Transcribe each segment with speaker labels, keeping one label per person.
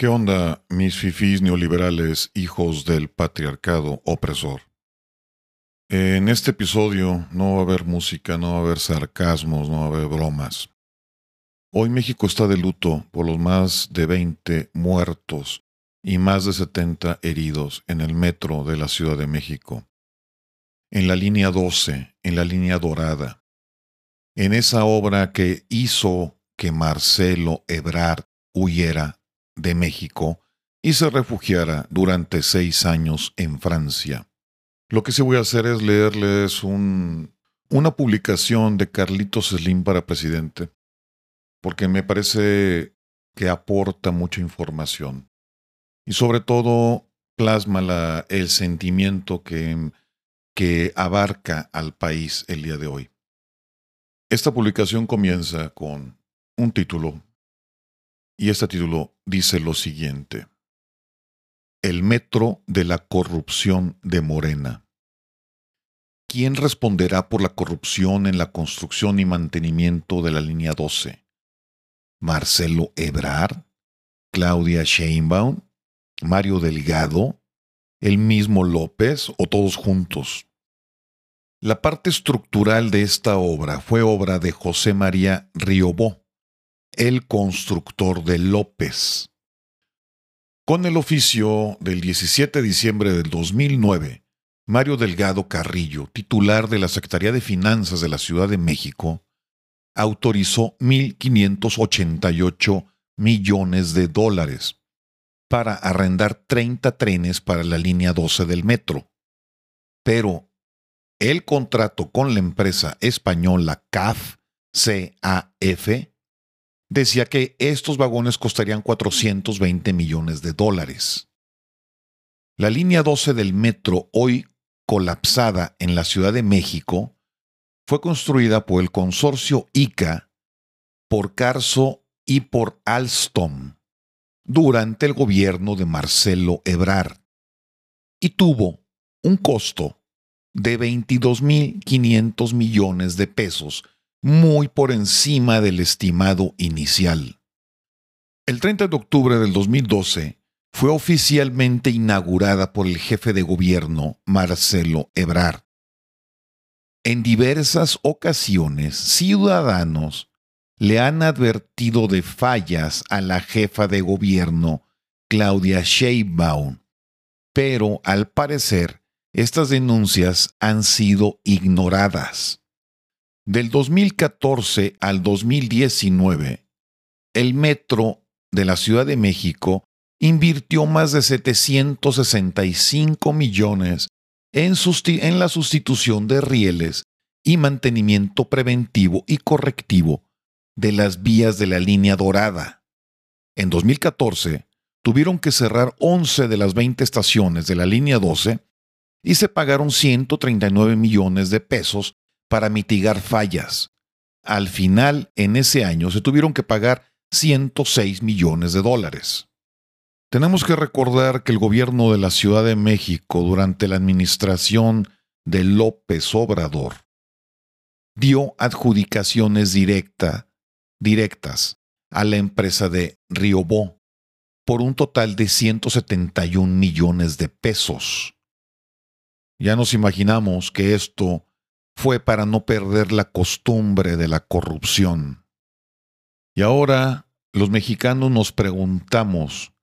Speaker 1: ¿Qué onda, mis fifís neoliberales, hijos del patriarcado opresor? En este episodio no va a haber música, no va a haber sarcasmos, no va a haber bromas. Hoy México está de luto por los más de 20 muertos y más de 70 heridos en el metro de la Ciudad de México, en la línea 12, en la línea dorada, en esa obra que hizo que Marcelo Ebrard huyera de México y se refugiara durante seis años en Francia. Lo que sí voy a hacer es leerles un, una publicación de Carlitos Slim para presidente, porque me parece que aporta mucha información y sobre todo plasma la, el sentimiento que abarca al país el día de hoy. Esta publicación comienza con un título y este título dice lo siguiente. El metro de la corrupción de Morena. ¿Quién responderá por la corrupción en la construcción y mantenimiento de la línea 12? ¿Marcelo Ebrard? ¿Claudia Sheinbaum? ¿Mario Delgado? ¿El mismo López o todos juntos? La parte estructural de esta obra fue obra de José María Riobó, el constructor de López. Con el oficio del 17 de diciembre del 2009, Mario Delgado Carrillo, titular de la Secretaría de Finanzas de la Ciudad de México, autorizó 1.588 millones de dólares para arrendar 30 trenes para la línea 12 del metro. Pero el contrato con la empresa española CAF, CAF, decía que estos vagones costarían 420 millones de dólares. La línea 12 del metro, hoy colapsada en la Ciudad de México, fue construida por el consorcio ICA, por Carso y por Alstom durante el gobierno de Marcelo Ebrard y tuvo un costo de 22.500 millones de pesos muy por encima del estimado inicial. El 30 de octubre del 2012 fue oficialmente inaugurada por el jefe de gobierno, Marcelo Ebrard. En diversas ocasiones, ciudadanos le han advertido de fallas a la jefa de gobierno, Claudia Sheinbaum, pero al parecer estas denuncias han sido ignoradas. Del 2014 al 2019, el metro de la Ciudad de México invirtió más de 765 millones en, la sustitución de rieles y mantenimiento preventivo y correctivo de las vías de la línea dorada. En 2014, tuvieron que cerrar 11 de las 20 estaciones de la línea 12 y se pagaron 139 millones de pesos para mitigar fallas. Al final, en ese año, se tuvieron que pagar 106 millones de dólares. Tenemos que recordar que el gobierno de la Ciudad de México durante la administración de López Obrador dio adjudicaciones directa, directas a la empresa de Riobó por un total de 171 millones de pesos. Ya nos imaginamos que esto fue para no perder la costumbre de la corrupción. Y ahora los mexicanos nos preguntamos,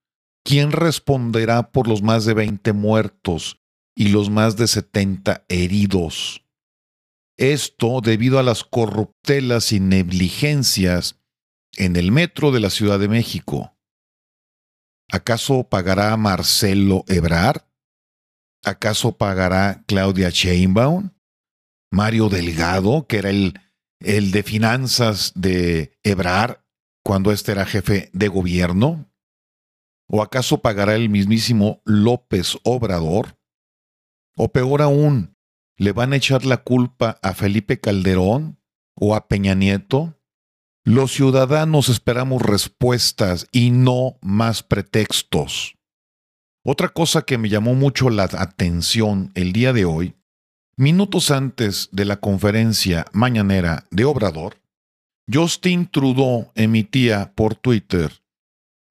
Speaker 1: ¿quién responderá por los más de 20 muertos y los más de 70 heridos? Esto debido a las corruptelas y negligencias en el metro de la Ciudad de México. ¿Acaso pagará Marcelo Ebrard? ¿Acaso pagará Claudia Sheinbaum? Mario Delgado, que era el, el de finanzas de Ebrar cuando éste era jefe de gobierno? ¿O acaso pagará el mismísimo López Obrador? O peor aún, ¿le van a echar la culpa a Felipe Calderón o a Peña Nieto? Los ciudadanos esperamos respuestas y no más pretextos. Otra cosa que me llamó mucho la atención el día de hoy Minutos antes de la conferencia mañanera de Obrador, Justin Trudeau emitía por Twitter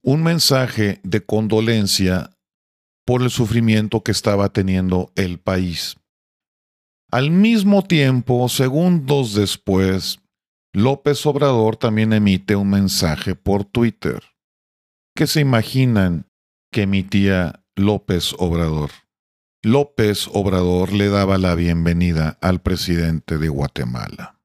Speaker 1: un mensaje de condolencia por el sufrimiento que estaba teniendo el país. Al mismo tiempo, segundos después, López Obrador también emite un mensaje por Twitter. ¿Qué se imaginan que emitía López Obrador? López Obrador le daba la bienvenida al presidente de Guatemala.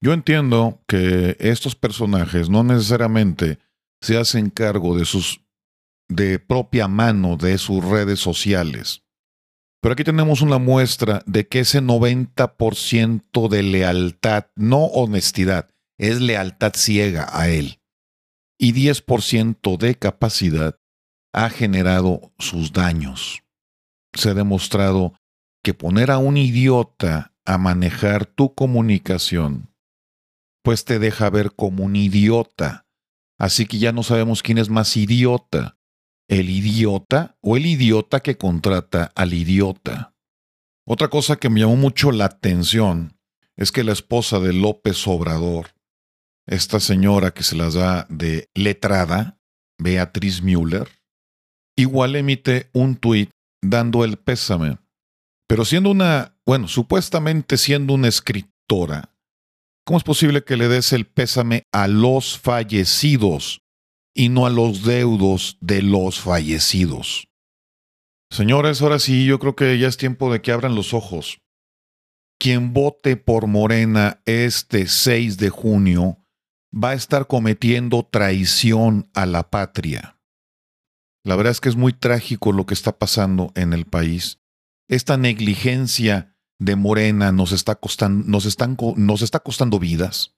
Speaker 1: Yo entiendo que estos personajes no necesariamente se hacen cargo de sus de propia mano de sus redes sociales. Pero aquí tenemos una muestra de que ese 90% de lealtad, no honestidad, es lealtad ciega a él. Y 10% de capacidad ha generado sus daños se ha demostrado que poner a un idiota a manejar tu comunicación, pues te deja ver como un idiota. Así que ya no sabemos quién es más idiota, el idiota o el idiota que contrata al idiota. Otra cosa que me llamó mucho la atención es que la esposa de López Obrador, esta señora que se las da de letrada, Beatriz Müller, igual emite un tuit dando el pésame. Pero siendo una, bueno, supuestamente siendo una escritora, ¿cómo es posible que le des el pésame a los fallecidos y no a los deudos de los fallecidos? Señores, ahora sí, yo creo que ya es tiempo de que abran los ojos. Quien vote por Morena este 6 de junio va a estar cometiendo traición a la patria. La verdad es que es muy trágico lo que está pasando en el país. Esta negligencia de Morena nos está costando, nos nos está costando vidas.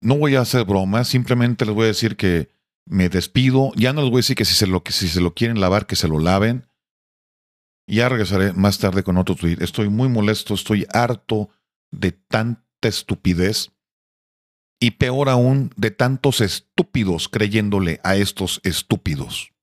Speaker 1: No voy a hacer bromas, simplemente les voy a decir que me despido. Ya no les voy a decir que si se lo, que si se lo quieren lavar, que se lo laven. Ya regresaré más tarde con otro tweet. Estoy muy molesto, estoy harto de tanta estupidez y peor aún de tantos estúpidos creyéndole a estos estúpidos.